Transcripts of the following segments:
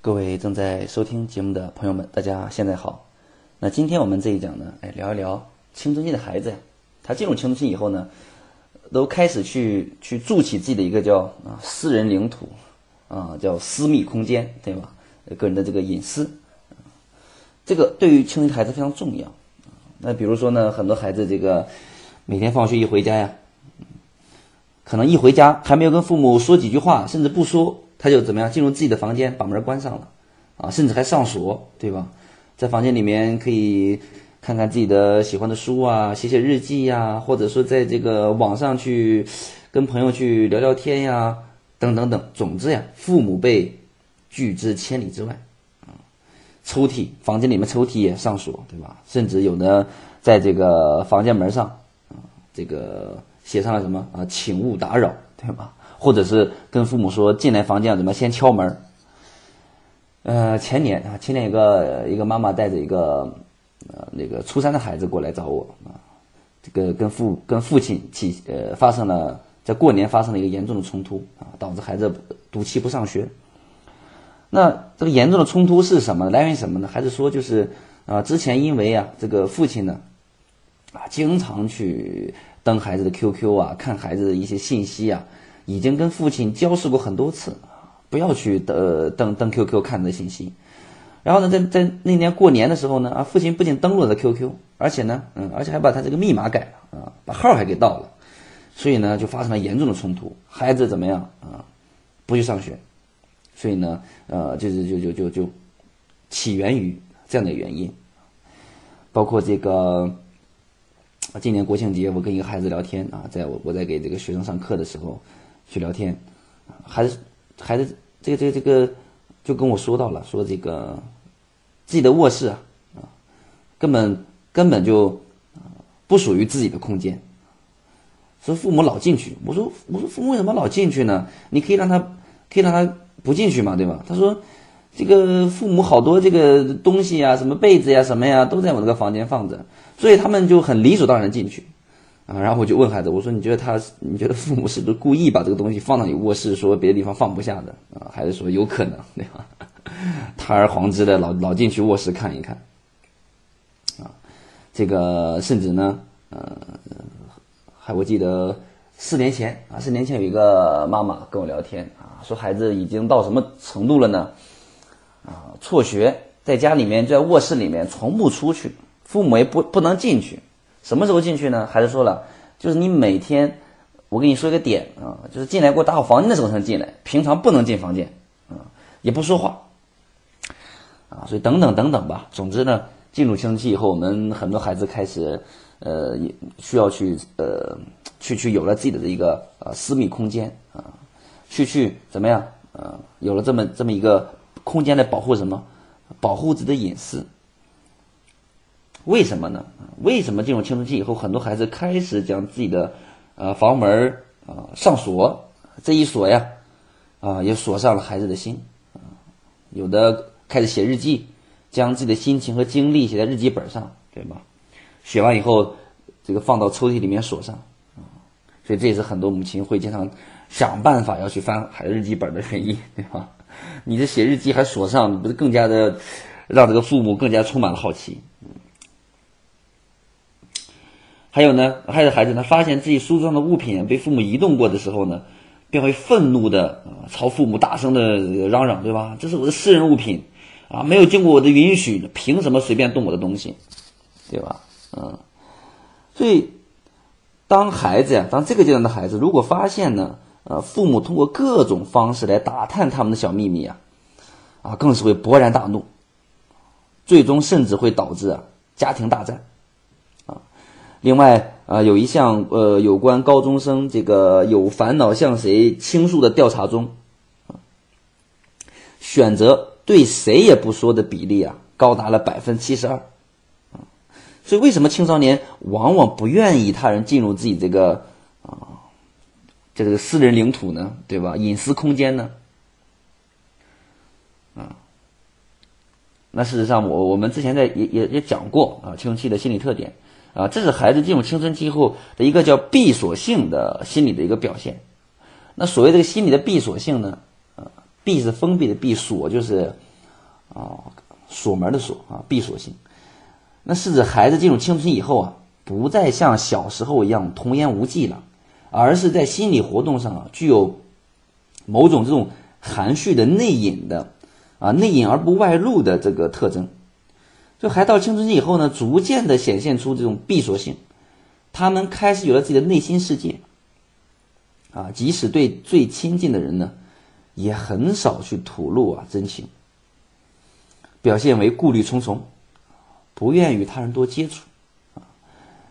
各位正在收听节目的朋友们，大家现在好。那今天我们这一讲呢，哎，聊一聊青春期的孩子呀。他进入青春期以后呢，都开始去去筑起自己的一个叫啊私人领土啊，叫私密空间，对吧？个人的这个隐私，这个对于青春期孩子非常重要。那比如说呢，很多孩子这个每天放学一回家呀，可能一回家还没有跟父母说几句话，甚至不说。他就怎么样进入自己的房间，把门关上了，啊，甚至还上锁，对吧？在房间里面可以看看自己的喜欢的书啊，写写日记呀，或者说在这个网上去跟朋友去聊聊天呀，等等等。总之呀，父母被拒之千里之外，啊，抽屉房间里面抽屉也上锁，对吧？甚至有的在这个房间门上，啊，这个写上了什么啊，请勿打扰，对吧？或者是跟父母说进来房间怎么先敲门呃，前年啊，前年一个一个妈妈带着一个呃那个初三的孩子过来找我啊，这个跟父跟父亲起呃发生了在过年发生了一个严重的冲突啊，导致孩子赌气不上学。那这个严重的冲突是什么？来源于什么呢？还是说就是啊之前因为啊这个父亲呢啊经常去登孩子的 QQ 啊，看孩子的一些信息啊。已经跟父亲交涉过很多次，不要去登登登 QQ 看的信息。然后呢，在在那年过年的时候呢，啊，父亲不仅登录了 QQ，而且呢，嗯，而且还把他这个密码改了啊，把号还给盗了。所以呢，就发生了严重的冲突。孩子怎么样啊？不去上学。所以呢，呃，就是就就就就起源于这样的原因。包括这个今年国庆节，我跟一个孩子聊天啊，在我我在给这个学生上课的时候。去聊天，孩子，孩子，这个这个这个，就跟我说到了，说这个自己的卧室啊，啊，根本根本就不属于自己的空间，说父母老进去。我说我说父母为什么老进去呢？你可以让他可以让他不进去嘛，对吧？他说这个父母好多这个东西啊，什么被子呀，什么呀，都在我那个房间放着，所以他们就很理所当然进去。啊，然后我就问孩子，我说你觉得他，你觉得父母是不是故意把这个东西放到你卧室，说别的地方放不下的？啊，孩子说有可能，对吧？堂而皇之的老老进去卧室看一看，啊，这个甚至呢，呃，还我记得四年前啊，四年前有一个妈妈跟我聊天啊，说孩子已经到什么程度了呢？啊，辍学，在家里面在卧室里面从不出去，父母也不不能进去。什么时候进去呢？孩子说了，就是你每天，我跟你说一个点啊，就是进来给我打好房间的时候才能进来，平常不能进房间，啊，也不说话，啊，所以等等等等吧。总之呢，进入青春期以后，我们很多孩子开始，呃，也需要去呃，去去有了自己的这一个呃私密空间啊，去去怎么样？啊，有了这么这么一个空间来保护什么？保护自己的隐私。为什么呢？为什么进入青春期以后，很多孩子开始将自己的呃房门啊上锁？这一锁呀，啊也锁上了孩子的心啊。有的开始写日记，将自己的心情和经历写在日记本上，对吧？写完以后，这个放到抽屉里面锁上啊。所以这也是很多母亲会经常想办法要去翻孩子日记本的原因，对吧？你这写日记还锁上，不是更加的让这个父母更加充满了好奇？还有呢，还有孩子呢，发现自己书桌上的物品被父母移动过的时候呢，便会愤怒的啊，朝父母大声的嚷嚷，对吧？这是我的私人物品，啊，没有经过我的允许，凭什么随便动我的东西，对吧？嗯，所以，当孩子呀，当这个阶段的孩子，如果发现呢，呃，父母通过各种方式来打探他们的小秘密啊，啊，更是会勃然大怒，最终甚至会导致啊家庭大战。另外啊，有一项呃有关高中生这个有烦恼向谁倾诉的调查中，选择对谁也不说的比例啊，高达了百分之七十二，所以为什么青少年往往不愿意他人进入自己这个啊，这个私人领土呢？对吧？隐私空间呢？啊，那事实上我我们之前在也也也讲过啊，青春期的心理特点。啊，这是孩子进入青春期后的一个叫闭锁性的心理的一个表现。那所谓这个心理的闭锁性呢？啊，闭是封闭的闭，锁就是啊，锁门的锁啊，闭锁性。那是指孩子进入青春期以后啊，不再像小时候一样童言无忌了，而是在心理活动上啊，具有某种这种含蓄的内隐的啊，内隐而不外露的这个特征。就孩到青春期以后呢，逐渐的显现出这种闭锁性，他们开始有了自己的内心世界。啊，即使对最亲近的人呢，也很少去吐露啊真情，表现为顾虑重重，不愿与他人多接触，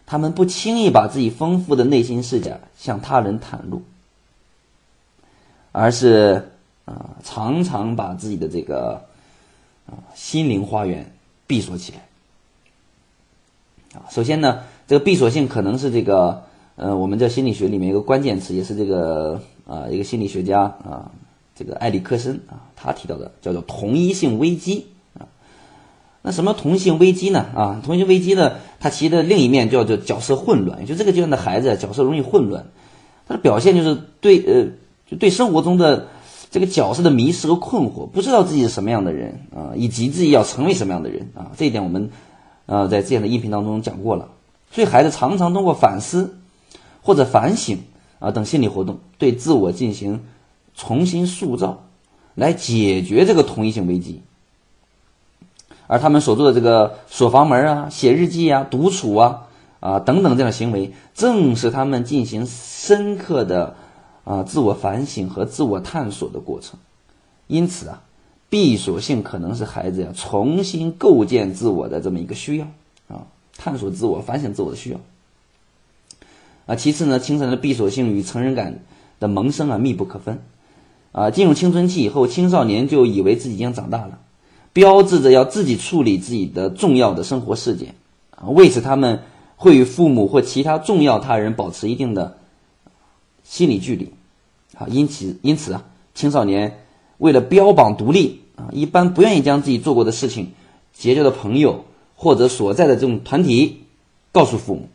他们不轻易把自己丰富的内心世界向他人袒露，而是啊，常常把自己的这个啊心灵花园闭锁起来。啊，首先呢，这个闭锁性可能是这个。呃，我们在心理学里面一个关键词，也是这个啊，一个心理学家啊，这个埃里克森啊，他提到的叫做同一性危机啊。那什么同性危机呢？啊，同性危机呢，它其实的另一面叫做角色混乱，就这个阶段的孩子角色容易混乱，他的表现就是对呃，就对生活中的这个角色的迷失和困惑，不知道自己是什么样的人啊，以及自己要成为什么样的人啊。这一点我们呃在之前的音频当中讲过了，所以孩子常常通过反思。或者反省啊等心理活动，对自我进行重新塑造，来解决这个同一性危机。而他们所做的这个锁房门啊、写日记啊、独处啊啊等等这样的行为，正是他们进行深刻的啊自我反省和自我探索的过程。因此啊，闭锁性可能是孩子呀重新构建自我的这么一个需要啊，探索自我、反省自我的需要。啊，其次呢，青少年的闭锁性与成人感的萌生啊密不可分，啊，进入青春期以后，青少年就以为自己已经长大了，标志着要自己处理自己的重要的生活事件，啊，为此他们会与父母或其他重要他人保持一定的心理距离，啊，因此因此啊，青少年为了标榜独立啊，一般不愿意将自己做过的事情、结交的朋友或者所在的这种团体告诉父母，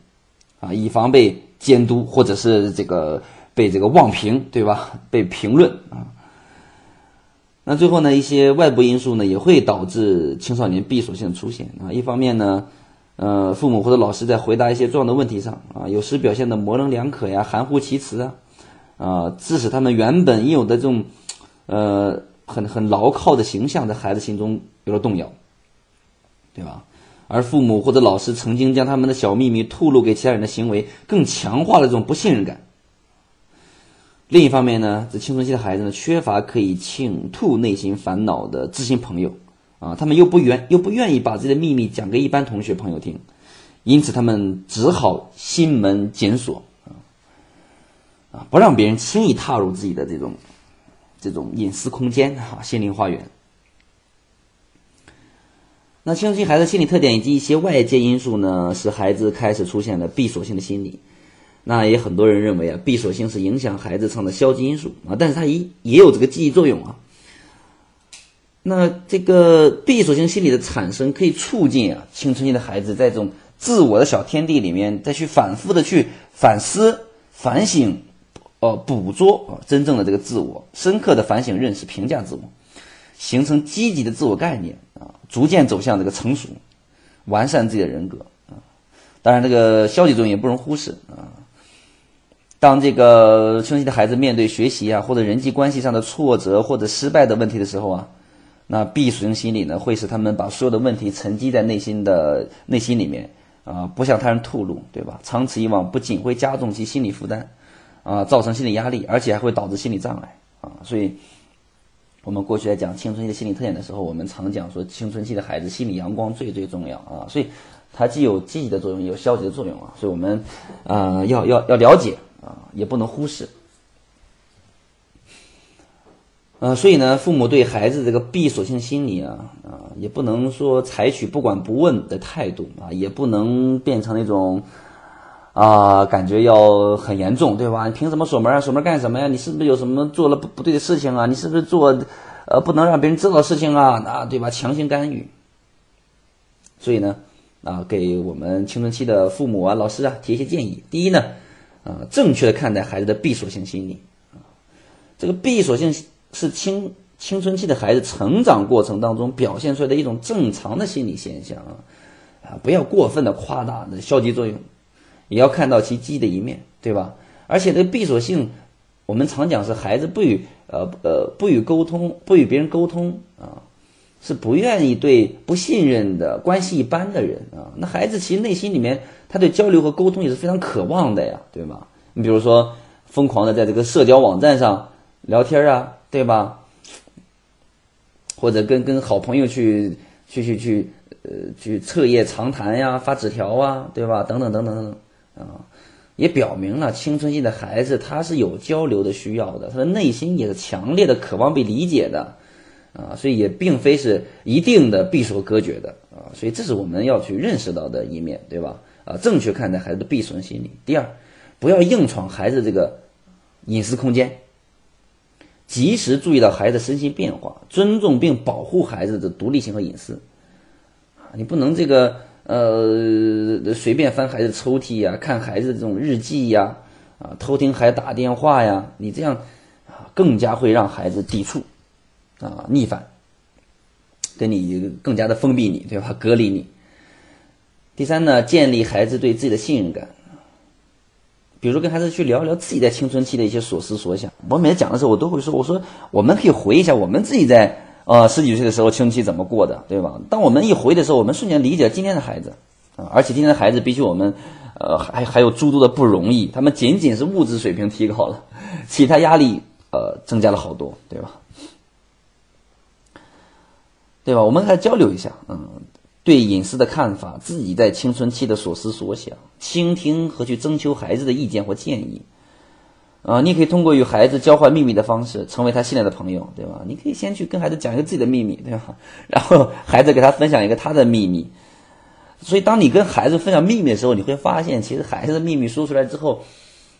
啊，以防被。监督或者是这个被这个妄评，对吧？被评论啊。那最后呢，一些外部因素呢也会导致青少年闭锁性出现啊。一方面呢，呃，父母或者老师在回答一些重要的问题上啊，有时表现的模棱两可呀、含糊其辞啊，啊，致使他们原本应有的这种呃很很牢靠的形象在孩子心中有了动摇，对吧？而父母或者老师曾经将他们的小秘密吐露给其他人的行为，更强化了这种不信任感。另一方面呢，这青春期的孩子呢，缺乏可以倾吐内心烦恼的知心朋友，啊，他们又不愿又不愿意把自己的秘密讲给一般同学朋友听，因此他们只好心门紧锁，啊，不让别人轻易踏入自己的这种这种隐私空间，哈，心灵花园。那青春期孩子心理特点以及一些外界因素呢，使孩子开始出现了闭锁性的心理。那也很多人认为啊，闭锁性是影响孩子成的消极因素啊，但是它也也有这个积极作用啊。那这个闭锁性心理的产生，可以促进啊青春期的孩子在这种自我的小天地里面，再去反复的去反思、反省，呃，捕捉啊真正的这个自我，深刻的反省、认识、评价自我，形成积极的自我概念啊。逐渐走向这个成熟，完善自己的人格啊。当然，这个消极作用也不容忽视啊。当这个青春期的孩子面对学习啊或者人际关系上的挫折或者失败的问题的时候啊，那闭锁性心理呢会使他们把所有的问题沉积在内心的内心里面啊，不向他人吐露，对吧？长此以往，不仅会加重其心理负担啊，造成心理压力，而且还会导致心理障碍啊。所以。我们过去在讲青春期的心理特点的时候，我们常讲说青春期的孩子心理阳光最最重要啊，所以它既有积极的作用，也有消极的作用啊，所以我们呃要要要了解啊，也不能忽视。呃，所以呢，父母对孩子这个闭锁性心理啊啊，也不能说采取不管不问的态度啊，也不能变成那种。啊，感觉要很严重，对吧？你凭什么锁门啊？锁门干什么呀？你是不是有什么做了不不对的事情啊？你是不是做，呃，不能让别人知道事情啊？啊，对吧？强行干预。所以呢，啊，给我们青春期的父母啊、老师啊提一些建议。第一呢，啊，正确的看待孩子的闭锁性心理啊，这个闭锁性是青青春期的孩子成长过程当中表现出来的一种正常的心理现象啊，啊，不要过分的夸大的消极作用，也要看到其积极的一面，对吧？而且这个闭锁性，我们常讲是孩子不与呃呃不与沟通，不与别人沟通啊，是不愿意对不信任的关系一般的人啊。那孩子其实内心里面他对交流和沟通也是非常渴望的呀，对吧？你比如说疯狂的在这个社交网站上聊天啊，对吧？或者跟跟好朋友去去去去呃去彻夜长谈呀，发纸条啊，对吧？等等等等等等啊。也表明了青春期的孩子他是有交流的需要的，他的内心也是强烈的渴望被理解的，啊，所以也并非是一定的闭锁隔绝的啊，所以这是我们要去认识到的一面，对吧？啊，正确看待孩子的闭锁心理。第二，不要硬闯孩子这个隐私空间，及时注意到孩子身心变化，尊重并保护孩子的独立性和隐私，啊，你不能这个。呃，随便翻孩子抽屉呀，看孩子这种日记呀，啊，偷听孩子打电话呀，你这样啊，更加会让孩子抵触，啊，逆反，跟你更加的封闭你，对吧？隔离你。第三呢，建立孩子对自己的信任感，比如说跟孩子去聊聊自己在青春期的一些所思所想。我每次讲的时候，我都会说，我说我们可以回忆一下我们自己在。呃，十几岁的时候青春期怎么过的，对吧？当我们一回的时候，我们瞬间理解今天的孩子，啊，而且今天的孩子比起我们，呃，还还有诸多的不容易。他们仅仅是物质水平提高了，其他压力呃增加了好多，对吧？对吧？我们来交流一下，嗯，对隐私的看法，自己在青春期的所思所想，倾听和去征求孩子的意见或建议。啊，你可以通过与孩子交换秘密的方式，成为他信赖的朋友，对吧？你可以先去跟孩子讲一个自己的秘密，对吧？然后孩子给他分享一个他的秘密。所以，当你跟孩子分享秘密的时候，你会发现，其实孩子的秘密说出来之后，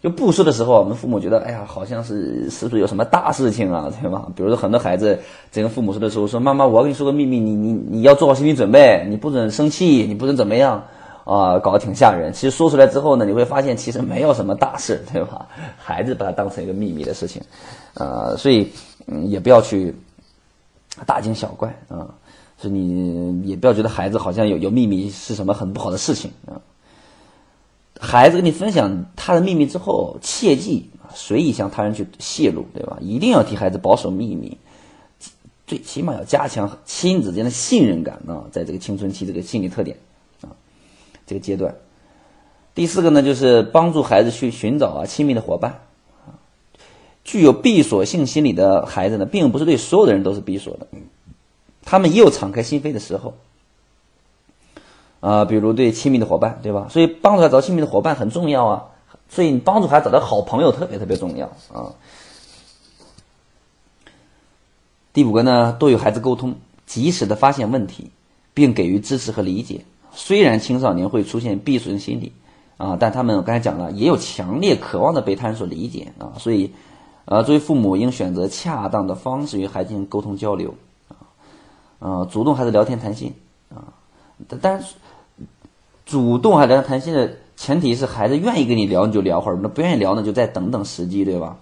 就不说的时候，我们父母觉得，哎呀，好像是是不是有什么大事情啊，对吧？比如说，很多孩子在跟父母说的时候，说：“妈妈，我要跟你说个秘密，你你你要做好心理准备，你不准生气，你不准怎么样。”啊，搞得挺吓人。其实说出来之后呢，你会发现其实没有什么大事，对吧？孩子把它当成一个秘密的事情，呃，所以嗯，也不要去大惊小怪啊。所以你也不要觉得孩子好像有有秘密是什么很不好的事情啊。孩子跟你分享他的秘密之后，切记随意向他人去泄露，对吧？一定要替孩子保守秘密，最起码要加强亲子间的信任感啊，在这个青春期这个心理特点。这个阶段，第四个呢，就是帮助孩子去寻找啊亲密的伙伴啊。具有闭锁性心理的孩子呢，并不是对所有的人都是闭锁的，他们也有敞开心扉的时候啊。比如对亲密的伙伴，对吧？所以帮助他找亲密的伙伴很重要啊。所以你帮助孩子找到好朋友特别特别重要啊。第五个呢，多与孩子沟通，及时的发现问题，并给予支持和理解。虽然青少年会出现闭锁性心理，啊，但他们我刚才讲了，也有强烈渴望的被他人所理解啊，所以，呃，作为父母应选择恰当的方式与孩子进行沟通交流，啊，呃，主动孩子聊天谈心，啊，但但是主动还聊天谈心的前提是孩子愿意跟你聊你就聊会儿，那不愿意聊呢就再等等时机，对吧？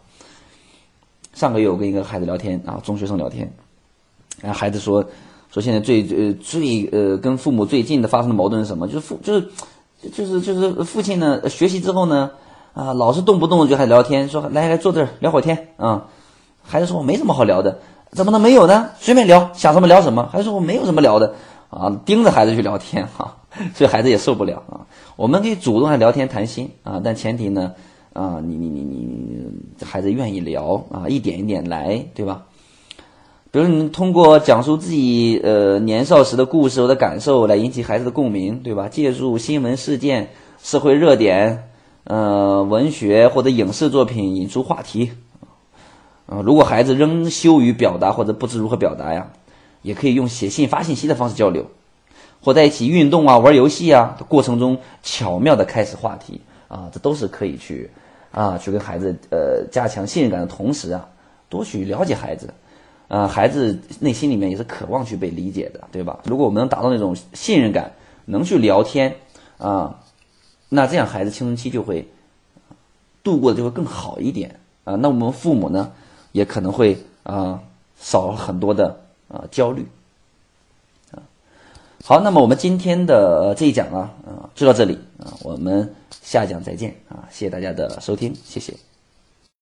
上个月我跟一个孩子聊天啊，中学生聊天，然后孩子说。说现在最呃最呃跟父母最近的发生的矛盾是什么？就是父就是就是就是父亲呢学习之后呢啊老是动不动就还聊天，说来来坐这儿聊会儿天啊。孩子说我没什么好聊的，怎么能没有呢？随便聊，想什么聊什么。孩子说我没有什么聊的啊，盯着孩子去聊天哈，所以孩子也受不了啊。我们可以主动来聊天谈心啊，但前提呢啊你你你你孩子愿意聊啊，一点一点来，对吧？比如你通过讲述自己呃年少时的故事或者感受来引起孩子的共鸣，对吧？借助新闻事件、社会热点、呃文学或者影视作品引出话题。啊，如果孩子仍羞于表达或者不知如何表达呀，也可以用写信发信息的方式交流，或在一起运动啊、玩游戏啊的过程中巧妙的开始话题啊，这都是可以去啊去跟孩子呃加强信任感的同时啊，多去了解孩子。呃，孩子内心里面也是渴望去被理解的，对吧？如果我们能达到那种信任感，能去聊天啊，那这样孩子青春期就会度过的就会更好一点啊。那我们父母呢，也可能会啊少很多的啊焦虑啊。好，那么我们今天的这一讲啊啊就到这里啊，我们下讲再见啊，谢谢大家的收听，谢谢。